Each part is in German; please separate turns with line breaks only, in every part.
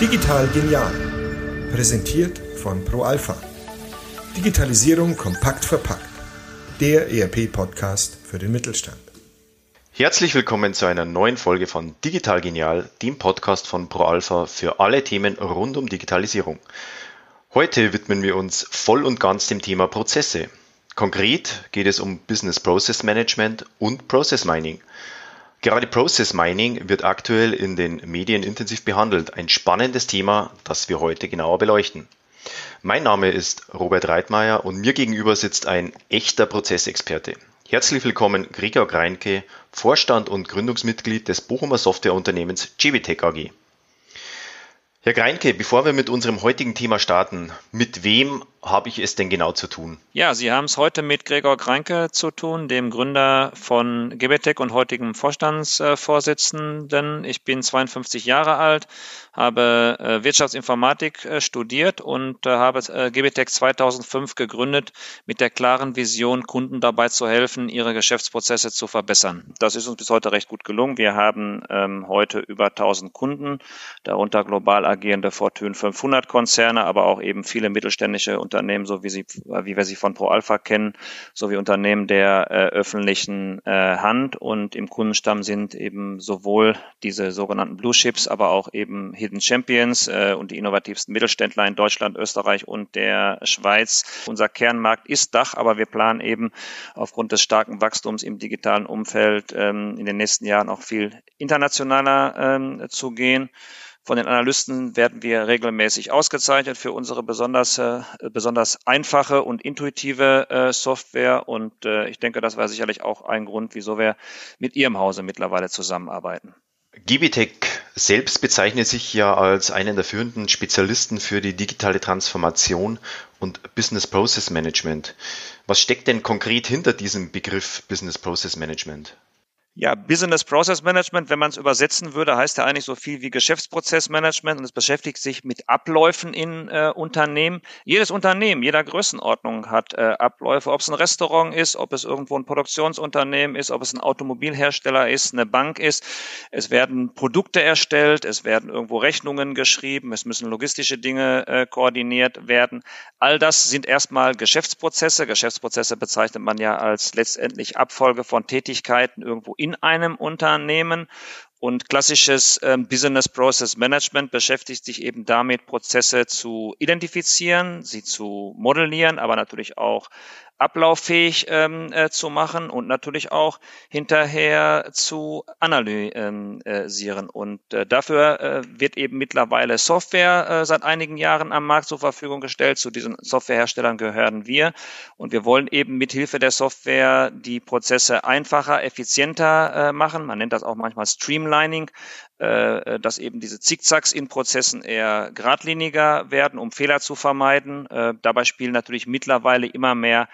Digital genial. Präsentiert von ProAlpha. Digitalisierung kompakt verpackt. Der ERP-Podcast für den Mittelstand.
Herzlich willkommen zu einer neuen Folge von Digital Genial, dem Podcast von ProAlpha für alle Themen rund um Digitalisierung. Heute widmen wir uns voll und ganz dem Thema Prozesse. Konkret geht es um Business Process Management und Process Mining. Gerade Process Mining wird aktuell in den Medien intensiv behandelt. Ein spannendes Thema, das wir heute genauer beleuchten. Mein Name ist Robert Reitmeier und mir gegenüber sitzt ein echter Prozessexperte. Herzlich willkommen Gregor Greinke, Vorstand und Gründungsmitglied des Bochumer Softwareunternehmens GBTech AG. Herr Greinke, bevor wir mit unserem heutigen Thema starten, mit wem habe ich es denn genau zu tun?
Ja, Sie haben es heute mit Gregor Greinke zu tun, dem Gründer von GBTech und heutigem Vorstandsvorsitzenden. Ich bin 52 Jahre alt, habe äh, Wirtschaftsinformatik äh, studiert und äh, habe GBTech 2005 gegründet mit der klaren Vision, Kunden dabei zu helfen, ihre Geschäftsprozesse zu verbessern. Das ist uns bis heute recht gut gelungen. Wir haben ähm, heute über 1000 Kunden, darunter global agierende Fortune 500 Konzerne, aber auch eben viele mittelständische Unternehmen, so wie, sie, wie wir sie von ProAlpha kennen, sowie Unternehmen der äh, öffentlichen äh, Hand. Und im Kundenstamm sind eben sowohl diese sogenannten Blue Chips, aber auch eben Hidden Champions äh, und die innovativsten Mittelständler in Deutschland, Österreich und der Schweiz. Unser Kernmarkt ist Dach, aber wir planen eben aufgrund des starken Wachstums im digitalen Umfeld ähm, in den nächsten Jahren auch viel internationaler ähm, zu gehen. Von den Analysten werden wir regelmäßig ausgezeichnet für unsere besonders, äh, besonders einfache und intuitive äh, Software. Und äh, ich denke, das war sicherlich auch ein Grund, wieso wir mit Ihrem Hause mittlerweile zusammenarbeiten.
Gibitech selbst bezeichnet sich ja als einen der führenden Spezialisten für die digitale Transformation und Business Process Management. Was steckt denn konkret hinter diesem Begriff Business Process Management?
Ja, Business Process Management, wenn man es übersetzen würde, heißt ja eigentlich so viel wie Geschäftsprozessmanagement und es beschäftigt sich mit Abläufen in äh, Unternehmen. Jedes Unternehmen, jeder Größenordnung hat äh, Abläufe, ob es ein Restaurant ist, ob es irgendwo ein Produktionsunternehmen ist, ob es ein Automobilhersteller ist, eine Bank ist. Es werden Produkte erstellt, es werden irgendwo Rechnungen geschrieben, es müssen logistische Dinge äh, koordiniert werden. All das sind erstmal Geschäftsprozesse. Geschäftsprozesse bezeichnet man ja als letztendlich Abfolge von Tätigkeiten irgendwo in einem Unternehmen. Und klassisches ähm, Business Process Management beschäftigt sich eben damit, Prozesse zu identifizieren, sie zu modellieren, aber natürlich auch ablauffähig ähm, äh, zu machen und natürlich auch hinterher zu analysieren. Und äh, dafür äh, wird eben mittlerweile Software äh, seit einigen Jahren am Markt zur Verfügung gestellt. Zu diesen Softwareherstellern gehören wir. Und wir wollen eben mit Hilfe der Software die Prozesse einfacher, effizienter äh, machen. Man nennt das auch manchmal Streamlining, äh, dass eben diese Zickzacks in Prozessen eher geradliniger werden, um Fehler zu vermeiden. Äh, dabei spielen natürlich mittlerweile immer mehr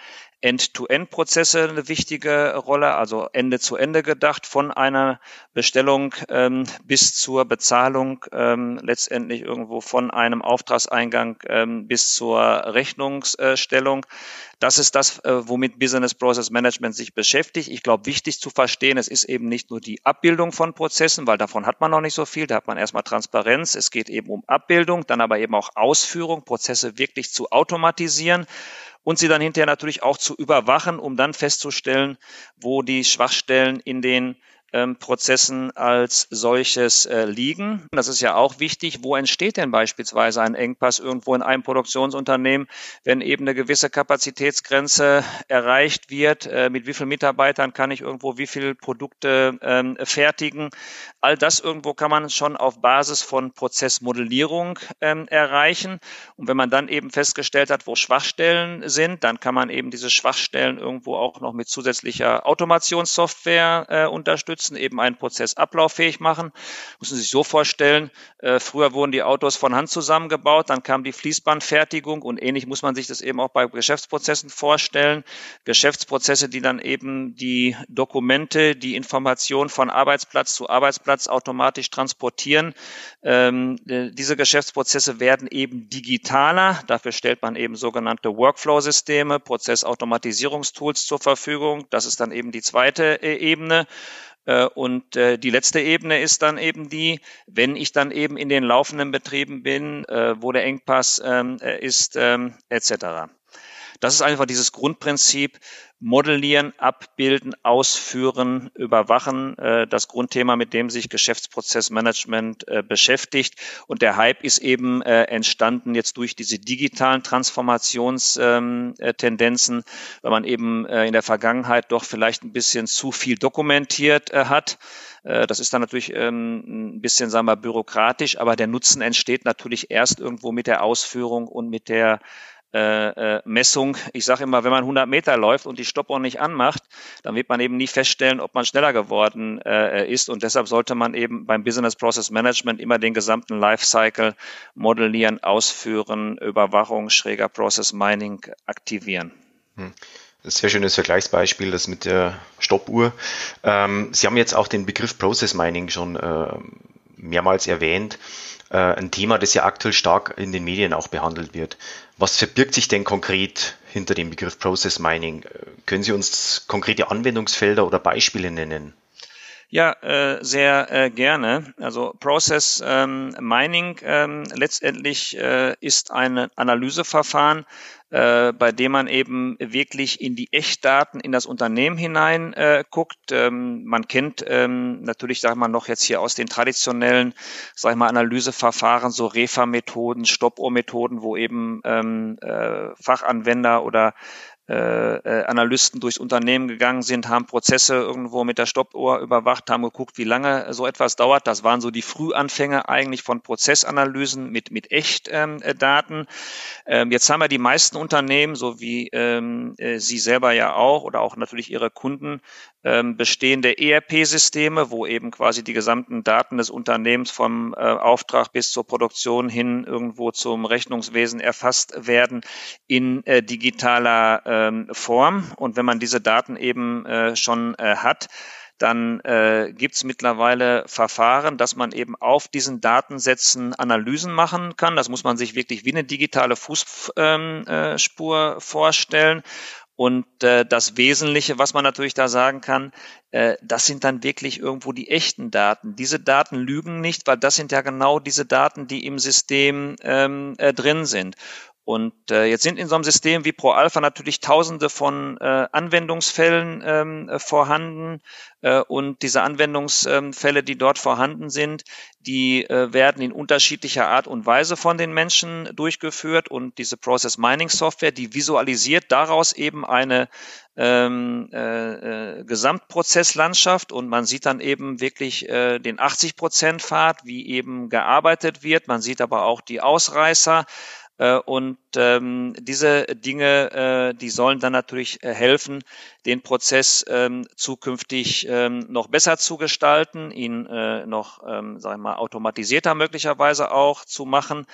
End-to-End-Prozesse eine wichtige Rolle, also Ende zu Ende gedacht, von einer Bestellung ähm, bis zur Bezahlung, ähm, letztendlich irgendwo von einem Auftragseingang ähm, bis zur Rechnungsstellung. Das ist das, äh, womit Business Process Management sich beschäftigt. Ich glaube, wichtig zu verstehen, es ist eben nicht nur die Abbildung von Prozessen, weil davon hat man noch nicht so viel. Da hat man erstmal Transparenz. Es geht eben um Abbildung, dann aber eben auch Ausführung, Prozesse wirklich zu automatisieren und sie dann hinterher natürlich auch zu überwachen, um dann festzustellen, wo die Schwachstellen in den ähm, Prozessen als solches äh, liegen. Das ist ja auch wichtig. Wo entsteht denn beispielsweise ein Engpass irgendwo in einem Produktionsunternehmen, wenn eben eine gewisse Kapazitätsgrenze erreicht wird? Äh, mit wie vielen Mitarbeitern kann ich irgendwo wie viele Produkte ähm, fertigen? All das irgendwo kann man schon auf Basis von Prozessmodellierung ähm, erreichen. Und wenn man dann eben festgestellt hat, wo Schwachstellen sind, dann kann man eben diese Schwachstellen irgendwo auch noch mit zusätzlicher Automationssoftware äh, unterstützen nutzen, eben einen Prozess ablauffähig machen. Müssen Sie sich so vorstellen, äh, früher wurden die Autos von Hand zusammengebaut, dann kam die Fließbandfertigung und ähnlich muss man sich das eben auch bei Geschäftsprozessen vorstellen. Geschäftsprozesse, die dann eben die Dokumente, die Information von Arbeitsplatz zu Arbeitsplatz automatisch transportieren. Ähm, äh, diese Geschäftsprozesse werden eben digitaler. Dafür stellt man eben sogenannte Workflow-Systeme, Prozessautomatisierungstools zur Verfügung. Das ist dann eben die zweite äh, Ebene. Äh, und äh, die letzte Ebene ist dann eben die, wenn ich dann eben in den laufenden Betrieben bin, äh, wo der Engpass ähm, ist, ähm, etc. Das ist einfach dieses Grundprinzip, modellieren, abbilden, ausführen, überwachen, äh, das Grundthema, mit dem sich Geschäftsprozessmanagement äh, beschäftigt. Und der Hype ist eben äh, entstanden jetzt durch diese digitalen Transformationstendenzen, weil man eben äh, in der Vergangenheit doch vielleicht ein bisschen zu viel dokumentiert äh, hat. Äh, das ist dann natürlich ähm, ein bisschen, sagen wir, bürokratisch, aber der Nutzen entsteht natürlich erst irgendwo mit der Ausführung und mit der äh, äh, Messung. Ich sage immer, wenn man 100 Meter läuft und die Stoppuhr nicht anmacht, dann wird man eben nie feststellen, ob man schneller geworden äh, ist. Und deshalb sollte man eben beim Business Process Management immer den gesamten Lifecycle modellieren, ausführen, Überwachung, schräger Process Mining aktivieren.
Hm. Sehr schönes Vergleichsbeispiel, das mit der Stoppuhr. Ähm, Sie haben jetzt auch den Begriff Process Mining schon äh, mehrmals erwähnt. Äh, ein Thema, das ja aktuell stark in den Medien auch behandelt wird. Was verbirgt sich denn konkret hinter dem Begriff Process Mining? Äh, können Sie uns konkrete Anwendungsfelder oder Beispiele nennen?
Ja, äh, sehr äh, gerne. Also Process ähm, Mining ähm, letztendlich äh, ist ein Analyseverfahren, äh, bei dem man eben wirklich in die Echtdaten in das Unternehmen hinein äh, guckt. Ähm, man kennt ähm, natürlich, sag mal, noch jetzt hier aus den traditionellen, sag ich mal, Analyseverfahren, so Refa-Methoden, Stoppuhr-Methoden, wo eben ähm, äh, Fachanwender oder äh, äh, Analysten durchs Unternehmen gegangen sind, haben Prozesse irgendwo mit der Stoppuhr überwacht, haben geguckt, wie lange so etwas dauert. Das waren so die Frühanfänge eigentlich von Prozessanalysen mit, mit Echtdaten. Ähm, jetzt haben wir die meisten Unternehmen, so wie ähm, äh, Sie selber ja auch oder auch natürlich Ihre Kunden, ähm, bestehende ERP-Systeme, wo eben quasi die gesamten Daten des Unternehmens vom äh, Auftrag bis zur Produktion hin irgendwo zum Rechnungswesen erfasst werden in äh, digitaler ähm, Form. Und wenn man diese Daten eben äh, schon äh, hat, dann äh, gibt mittlerweile Verfahren, dass man eben auf diesen Datensätzen Analysen machen kann. Das muss man sich wirklich wie eine digitale Fußspur ähm, äh, vorstellen. Und äh, das Wesentliche, was man natürlich da sagen kann, äh, das sind dann wirklich irgendwo die echten Daten. Diese Daten lügen nicht, weil das sind ja genau diese Daten, die im System ähm, äh, drin sind. Und äh, jetzt sind in so einem System wie ProAlpha natürlich tausende von äh, Anwendungsfällen ähm, äh, vorhanden. Äh, und diese Anwendungsfälle, die dort vorhanden sind, die äh, werden in unterschiedlicher Art und Weise von den Menschen durchgeführt. Und diese Process Mining Software, die visualisiert daraus eben eine ähm, äh, äh, Gesamtprozesslandschaft und man sieht dann eben wirklich äh, den 80 Prozent Pfad, wie eben gearbeitet wird. Man sieht aber auch die Ausreißer. Äh, und ähm, diese Dinge, äh, die sollen dann natürlich äh, helfen, den Prozess ähm, zukünftig ähm, noch besser zu gestalten, ihn äh, noch, ähm, sagen wir mal, automatisierter möglicherweise auch zu machen.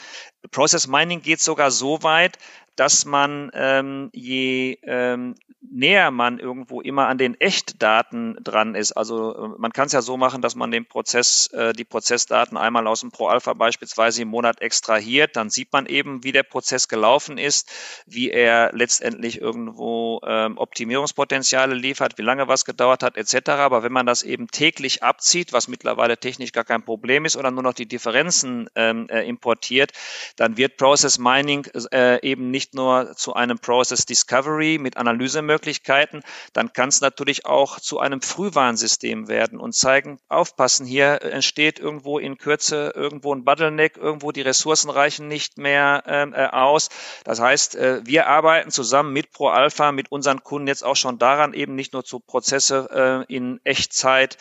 Process Mining geht sogar so weit, dass man ähm, je ähm, näher man irgendwo immer an den Echtdaten dran ist. Also äh, man kann es ja so machen, dass man den Prozess, äh, die Prozessdaten einmal aus dem Pro-Alpha beispielsweise im Monat extrahiert. Dann sieht man eben, wie der Prozess gelaufen ist, wie er letztendlich irgendwo ähm, Optimierungspotenziale liefert, wie lange was gedauert hat, etc. Aber wenn man das eben täglich abzieht, was mittlerweile technisch gar kein Problem ist, oder nur noch die Differenzen ähm, äh, importiert, dann wird Process Mining äh, eben nicht nur zu einem Process Discovery mit Analysemöglichkeiten, Möglichkeiten, dann kann es natürlich auch zu einem Frühwarnsystem werden und zeigen, aufpassen, hier entsteht irgendwo in Kürze irgendwo ein Bottleneck, irgendwo die Ressourcen reichen nicht mehr ähm, äh, aus. Das heißt, äh, wir arbeiten zusammen mit ProAlpha, mit unseren Kunden jetzt auch schon daran, eben nicht nur zu Prozesse äh, in Echtzeit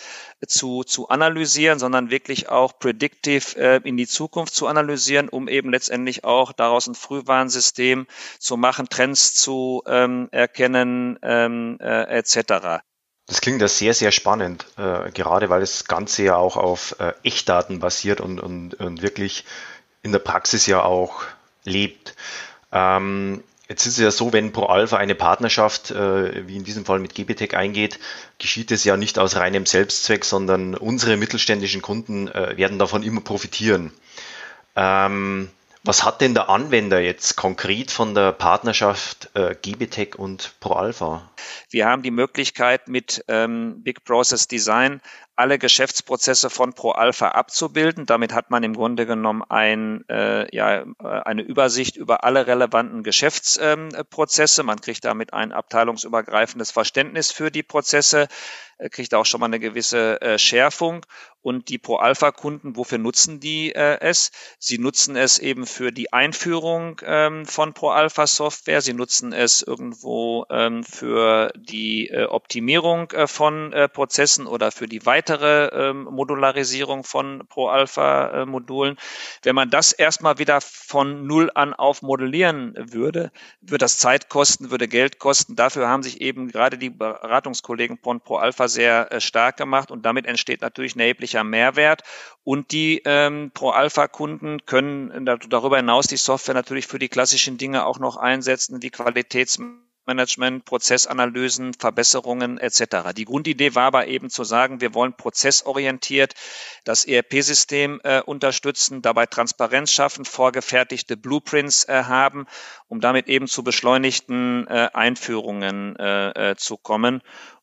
zu, zu analysieren, sondern wirklich auch predictive äh, in die Zukunft zu analysieren, um eben letztendlich auch daraus ein Frühwarnsystem zu machen, Trends zu ähm, erkennen, ähm, äh, etc.
Das klingt ja sehr, sehr spannend, äh, gerade weil das Ganze ja auch auf äh, Echtdaten basiert und, und, und wirklich in der Praxis ja auch lebt. Ähm, jetzt ist es ja so, wenn ProAlpha eine Partnerschaft, äh, wie in diesem Fall mit GBTech eingeht, geschieht es ja nicht aus reinem Selbstzweck, sondern unsere mittelständischen Kunden äh, werden davon immer profitieren. Ähm, was hat denn der Anwender jetzt konkret von der Partnerschaft äh, GBTech und ProAlpha?
Wir haben die Möglichkeit mit ähm, Big Process Design alle Geschäftsprozesse von ProAlpha abzubilden. Damit hat man im Grunde genommen ein, äh, ja, äh, eine Übersicht über alle relevanten Geschäftsprozesse. Ähm, man kriegt damit ein abteilungsübergreifendes Verständnis für die Prozesse, äh, kriegt auch schon mal eine gewisse äh, Schärfung. Und die Pro-Alpha-Kunden, wofür nutzen die äh, es? Sie nutzen es eben für die Einführung ähm, von Pro-Alpha-Software. Sie nutzen es irgendwo ähm, für die äh, Optimierung äh, von äh, Prozessen oder für die weitere ähm, Modularisierung von Pro-Alpha-Modulen. Wenn man das erstmal wieder von Null an auf modellieren würde, würde das Zeit kosten, würde Geld kosten. Dafür haben sich eben gerade die Beratungskollegen von Pro-Alpha sehr äh, stark gemacht und damit entsteht natürlich ein erheblicher Mehrwert. Und die ähm, Pro-Alpha-Kunden können darüber hinaus die Software natürlich für die klassischen Dinge auch noch einsetzen, wie Qualitätsmanagement, Prozessanalysen, Verbesserungen etc. Die Grundidee war aber eben zu sagen, wir wollen prozessorientiert das ERP-System äh, unterstützen, dabei Transparenz schaffen, vorgefertigte Blueprints äh, haben, um damit eben zu beschleunigten äh, Einführungen äh, äh, zu kommen.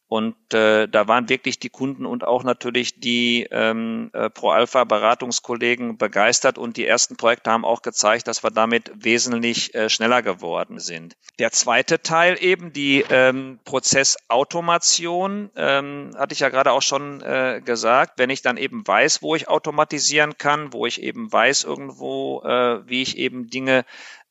Und äh, da waren wirklich die Kunden und auch natürlich die ähm, äh, Pro-Alpha-Beratungskollegen begeistert und die ersten Projekte haben auch gezeigt, dass wir damit wesentlich äh, schneller geworden sind. Der zweite Teil eben, die ähm, Prozessautomation, ähm, hatte ich ja gerade auch schon äh, gesagt, wenn ich dann eben weiß, wo ich automatisieren kann, wo ich eben weiß irgendwo, äh, wie ich eben Dinge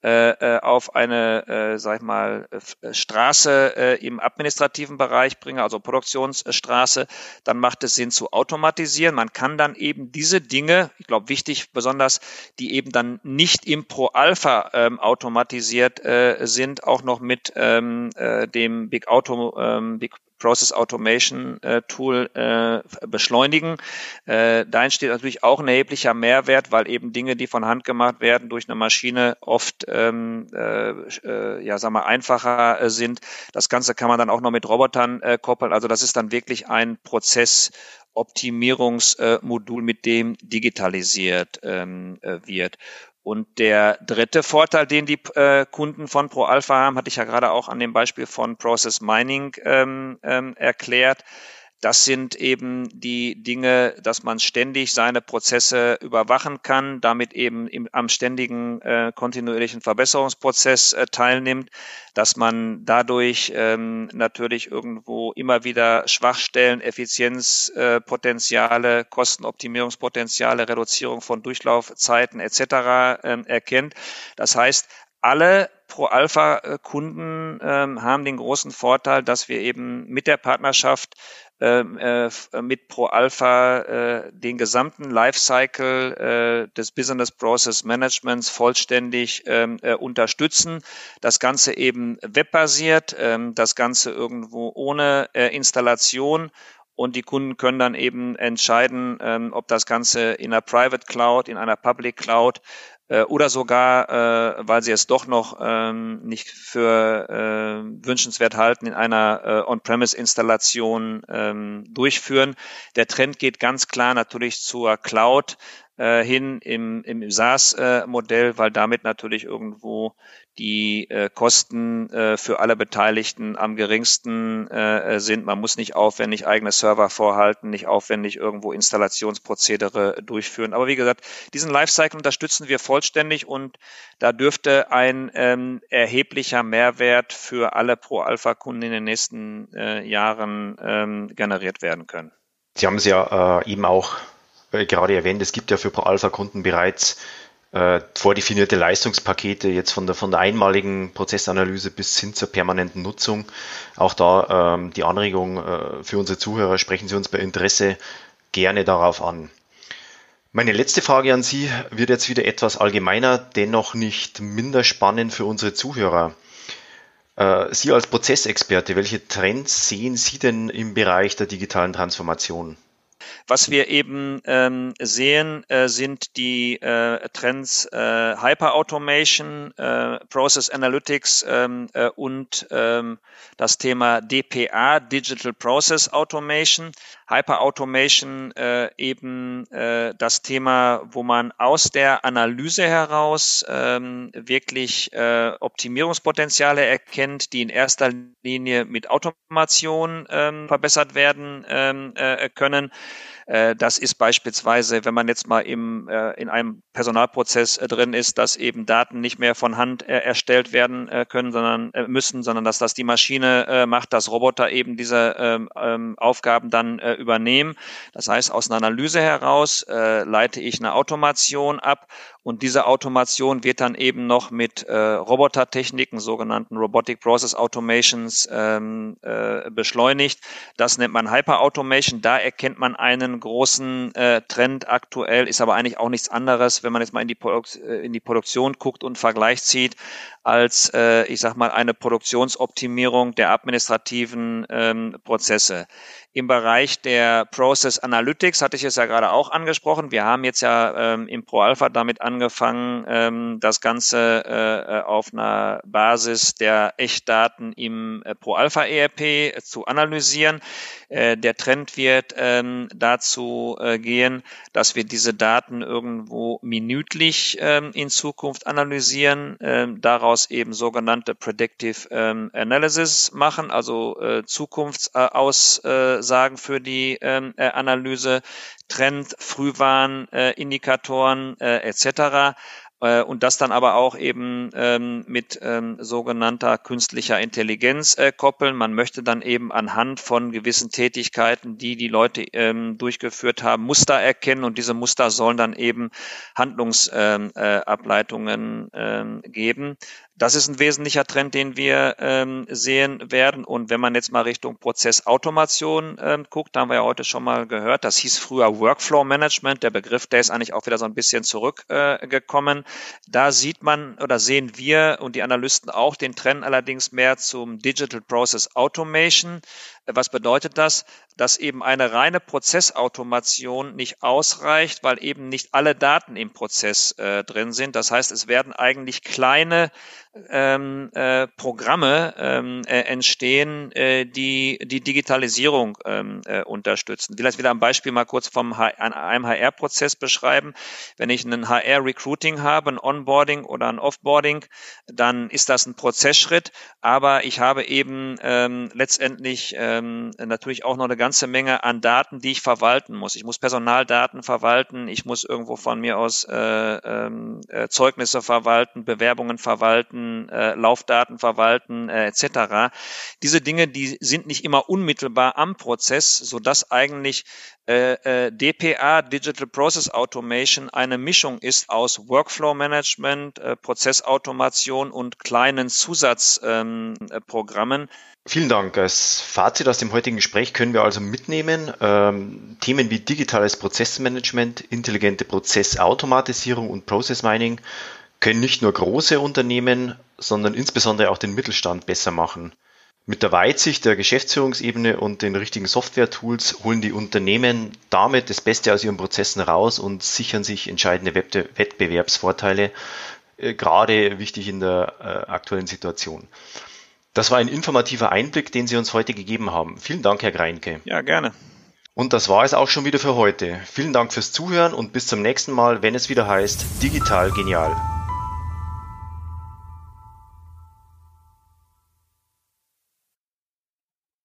äh, äh, auf eine, äh, sag ich mal, äh, Straße äh, im administrativen Bereich bringe, also Produktionsstraße, dann macht es Sinn zu automatisieren. Man kann dann eben diese Dinge, ich glaube wichtig besonders, die eben dann nicht im Pro-Alpha ähm, automatisiert äh, sind, auch noch mit ähm, äh, dem Big Auto, ähm, Big Process Automation äh, Tool äh, beschleunigen. Äh, da entsteht natürlich auch ein erheblicher Mehrwert, weil eben Dinge, die von Hand gemacht werden, durch eine Maschine oft ähm, äh, äh, ja, sag mal, einfacher äh, sind. Das Ganze kann man dann auch noch mit Robotern äh, koppeln. Also das ist dann wirklich ein Prozessoptimierungsmodul, mit dem digitalisiert ähm, äh, wird. Und der dritte Vorteil, den die äh, Kunden von ProAlpha haben, hatte ich ja gerade auch an dem Beispiel von Process Mining ähm, ähm, erklärt. Das sind eben die Dinge, dass man ständig seine Prozesse überwachen kann, damit eben im, am ständigen äh, kontinuierlichen Verbesserungsprozess äh, teilnimmt, dass man dadurch ähm, natürlich irgendwo immer wieder Schwachstellen, Effizienzpotenziale, äh, Kostenoptimierungspotenziale, Reduzierung von Durchlaufzeiten etc. Äh, erkennt. Das heißt, alle Pro-Alpha-Kunden ähm, haben den großen Vorteil, dass wir eben mit der Partnerschaft ähm, äh, mit Pro Alpha äh, den gesamten Lifecycle äh, des Business Process Managements vollständig ähm, äh, unterstützen. Das Ganze eben webbasiert, ähm, das Ganze irgendwo ohne äh, Installation und die Kunden können dann eben entscheiden, ähm, ob das Ganze in einer Private Cloud, in einer Public Cloud äh, oder sogar, äh, weil sie es doch noch ähm, nicht für äh, wünschenswert halten, in einer äh, On-Premise-Installation ähm, durchführen. Der Trend geht ganz klar natürlich zur Cloud äh, hin im, im SaaS-Modell, weil damit natürlich irgendwo die äh, Kosten äh, für alle Beteiligten am geringsten äh, sind. Man muss nicht aufwendig eigene Server vorhalten, nicht aufwendig irgendwo Installationsprozedere durchführen. Aber wie gesagt, diesen Lifecycle unterstützen wir vollständig und da dürfte ein ähm, erheblicher Mehrwert für alle Pro-Alpha-Kunden in den nächsten äh, Jahren ähm, generiert werden können.
Sie haben es ja äh, eben auch äh, gerade erwähnt, es gibt ja für Pro-Alpha-Kunden bereits äh, vordefinierte Leistungspakete jetzt von der, von der einmaligen Prozessanalyse bis hin zur permanenten Nutzung. Auch da ähm, die Anregung äh, für unsere Zuhörer, sprechen Sie uns bei Interesse gerne darauf an. Meine letzte Frage an Sie wird jetzt wieder etwas allgemeiner, dennoch nicht minder spannend für unsere Zuhörer. Äh, Sie als Prozessexperte, welche Trends sehen Sie denn im Bereich der digitalen Transformation?
Was wir eben ähm, sehen, äh, sind die äh, Trends äh, Hyperautomation, äh, Process Analytics ähm, äh, und ähm, das Thema DPA, Digital Process Automation. Hyperautomation äh, eben äh, das Thema, wo man aus der Analyse heraus ähm, wirklich äh, Optimierungspotenziale erkennt, die in erster Linie mit Automation ähm, verbessert werden ähm, äh, können. Äh, das ist beispielsweise, wenn man jetzt mal im, äh, in einem Personalprozess äh, drin ist, dass eben Daten nicht mehr von Hand erstellt werden können, sondern müssen, sondern dass das die Maschine macht, dass Roboter eben diese ähm, ähm, Aufgaben dann übernehmen. Das heißt, aus einer Analyse heraus leite ich eine Automation ab und diese Automation wird dann eben noch mit äh, Robotertechniken, sogenannten Robotic Process Automations, ähm, äh, beschleunigt. Das nennt man Hyperautomation. Da erkennt man einen großen äh, Trend aktuell, ist aber eigentlich auch nichts anderes, wenn man jetzt mal in die, Produk äh, in die Produktion guckt und Vergleich zieht, als, äh, ich sag mal, eine Produktionsoptimierung der administrativen ähm, Prozesse. Im Bereich der Process Analytics hatte ich es ja gerade auch angesprochen. Wir haben jetzt ja ähm, im ProAlpha damit angefangen, ähm, das Ganze äh, auf einer Basis der Echtdaten im äh, ProAlpha ERP zu analysieren. Äh, der Trend wird ähm, dazu äh, gehen, dass wir diese Daten irgendwo minütlich ähm, in Zukunft analysieren, ähm, daraus eben sogenannte Predictive ähm, Analysis machen, also äh, Aussagen für die ähm, äh, Analyse, Trend, Frühwarnindikatoren äh, äh, etc. Äh, und das dann aber auch eben ähm, mit ähm, sogenannter künstlicher Intelligenz äh, koppeln. Man möchte dann eben anhand von gewissen Tätigkeiten, die die Leute ähm, durchgeführt haben, Muster erkennen und diese Muster sollen dann eben Handlungsableitungen ähm, äh, geben. Das ist ein wesentlicher Trend, den wir ähm, sehen werden. Und wenn man jetzt mal Richtung Prozessautomation ähm, guckt, da haben wir ja heute schon mal gehört, das hieß früher Workflow Management. Der Begriff, der ist eigentlich auch wieder so ein bisschen zurückgekommen. Äh, da sieht man oder sehen wir und die Analysten auch den Trend allerdings mehr zum Digital Process Automation. Was bedeutet das? Dass eben eine reine Prozessautomation nicht ausreicht, weil eben nicht alle Daten im Prozess äh, drin sind. Das heißt, es werden eigentlich kleine ähm, äh, Programme ähm, äh, entstehen, äh, die die Digitalisierung ähm, äh, unterstützen. Vielleicht wieder ein Beispiel mal kurz vom H einem HR-Prozess beschreiben. Wenn ich einen HR-Recruiting habe, ein Onboarding oder ein Offboarding, dann ist das ein Prozessschritt, aber ich habe eben ähm, letztendlich ähm, natürlich auch noch eine ganze Menge an Daten, die ich verwalten muss. Ich muss Personaldaten verwalten, ich muss irgendwo von mir aus äh, ähm, äh, Zeugnisse verwalten, Bewerbungen verwalten, äh, Laufdaten verwalten äh, etc. Diese Dinge, die sind nicht immer unmittelbar am Prozess, so dass eigentlich äh, äh, DPA, Digital Process Automation, eine Mischung ist aus Workflow Management, äh, Prozessautomation und kleinen Zusatzprogrammen. Ähm,
Vielen Dank. Als Fazit aus dem heutigen Gespräch können wir also mitnehmen, ähm, Themen wie digitales Prozessmanagement, intelligente Prozessautomatisierung und Process Mining können nicht nur große Unternehmen, sondern insbesondere auch den Mittelstand besser machen. Mit der Weitsicht der Geschäftsführungsebene und den richtigen Software-Tools holen die Unternehmen damit das Beste aus ihren Prozessen raus und sichern sich entscheidende Wettbewerbsvorteile, äh, gerade wichtig in der äh, aktuellen Situation. Das war ein informativer Einblick, den Sie uns heute gegeben haben. Vielen Dank, Herr Greinke.
Ja, gerne.
Und das war es auch schon wieder für heute. Vielen Dank fürs Zuhören und bis zum nächsten Mal, wenn es wieder heißt Digital Genial.